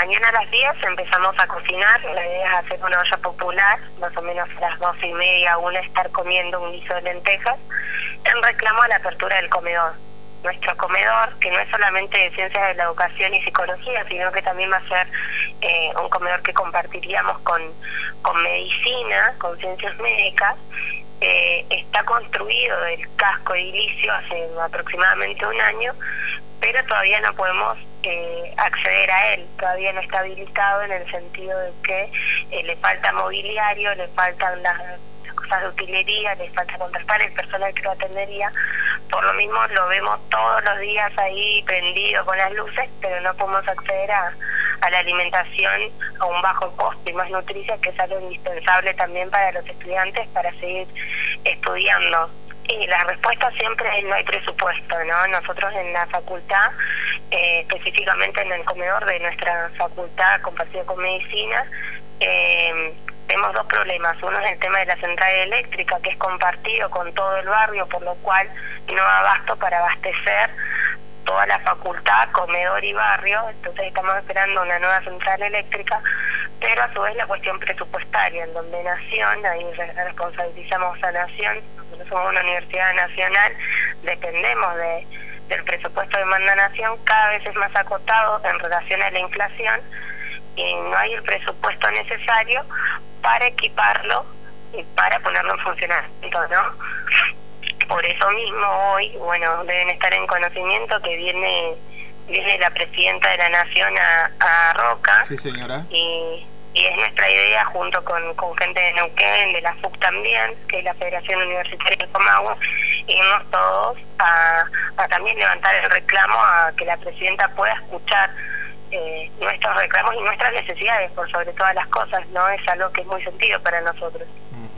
mañana a las 10 empezamos a cocinar, la idea es hacer una olla popular, más o menos a las 12 y media, una estar comiendo un guiso de lentejas, en reclamo a la apertura del comedor. Nuestro comedor, que no es solamente de ciencias de la educación y psicología, sino que también va a ser eh, un comedor que compartiríamos con, con medicina, con ciencias médicas, eh, está construido del casco edilicio hace aproximadamente un año, pero todavía no podemos eh, acceder a él, todavía no está habilitado en el sentido de que eh, le falta mobiliario, le faltan las, cosas de utilería, le falta contratar el personal que lo atendería, por lo mismo lo vemos todos los días ahí prendido con las luces, pero no podemos acceder a, a la alimentación a un bajo costo y más nutricia, que es algo indispensable también para los estudiantes para seguir estudiando. Y la respuesta siempre es no hay presupuesto, ¿no? Nosotros en la facultad, eh, específicamente en el comedor de nuestra facultad compartido con medicina, eh, tenemos dos problemas. Uno es el tema de la central eléctrica, que es compartido con todo el barrio, por lo cual no abasto para abastecer toda la facultad, comedor y barrio, entonces estamos esperando una nueva central eléctrica, pero a su vez la cuestión presupuestaria, en donde Nación, ahí responsabilizamos a Nación, nosotros somos una universidad nacional, dependemos de, del presupuesto de Manda Nación, cada vez es más acotado en relación a la inflación y no hay el presupuesto necesario para equiparlo y para ponerlo en funcionamiento, ¿no? Por eso mismo hoy, bueno, deben estar en conocimiento que viene viene la presidenta de la Nación a, Roca. Sí, señora. Y, y es nuestra idea, junto con, con gente de Neuquén, de la FUC también, que es la Federación Universitaria de Comahue, irnos todos a, a también levantar el reclamo a que la presidenta pueda escuchar eh, nuestros reclamos y nuestras necesidades por sobre todas las cosas, ¿no? Es algo que es muy sentido para nosotros.